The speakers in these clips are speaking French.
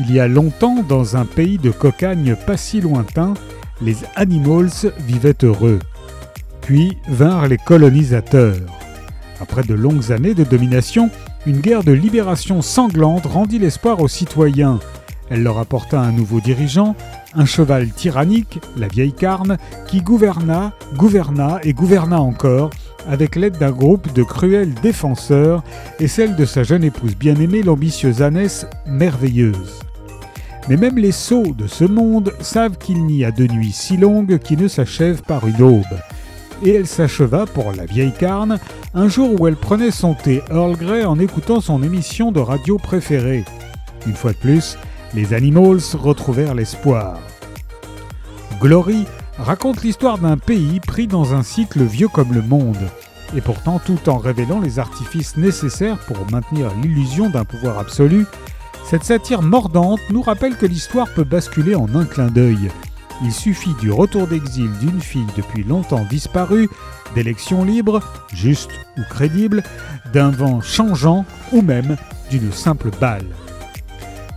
Il y a longtemps, dans un pays de cocagne pas si lointain, les Animals vivaient heureux. Puis vinrent les colonisateurs. Après de longues années de domination, une guerre de libération sanglante rendit l'espoir aux citoyens. Elle leur apporta un nouveau dirigeant, un cheval tyrannique, la vieille carne, qui gouverna, gouverna et gouverna encore, avec l'aide d'un groupe de cruels défenseurs et celle de sa jeune épouse bien-aimée, l'ambitieuse Annès, merveilleuse. Mais même les sots de ce monde savent qu'il n'y a de nuit si longue qui ne s'achève par une aube. Et elle s'acheva pour la vieille carne un jour où elle prenait son thé Earl Grey en écoutant son émission de radio préférée. Une fois de plus, les Animals retrouvèrent l'espoir. Glory raconte l'histoire d'un pays pris dans un cycle vieux comme le monde, et pourtant tout en révélant les artifices nécessaires pour maintenir l'illusion d'un pouvoir absolu, cette satire mordante nous rappelle que l'histoire peut basculer en un clin d'œil. Il suffit du retour d'exil d'une fille depuis longtemps disparue, d'élections libres, justes ou crédibles, d'un vent changeant ou même d'une simple balle.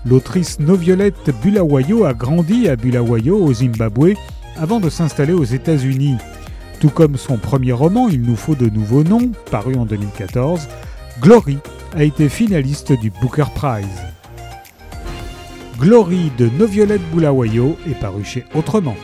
L'autrice Noviolette Bulawayo a grandi à Bulawayo au Zimbabwe avant de s'installer aux États-Unis. Tout comme son premier roman Il nous faut de nouveaux noms, paru en 2014, Glory a été finaliste du Booker Prize. Glory de Noviolette Bulawayo est paru chez Autrement.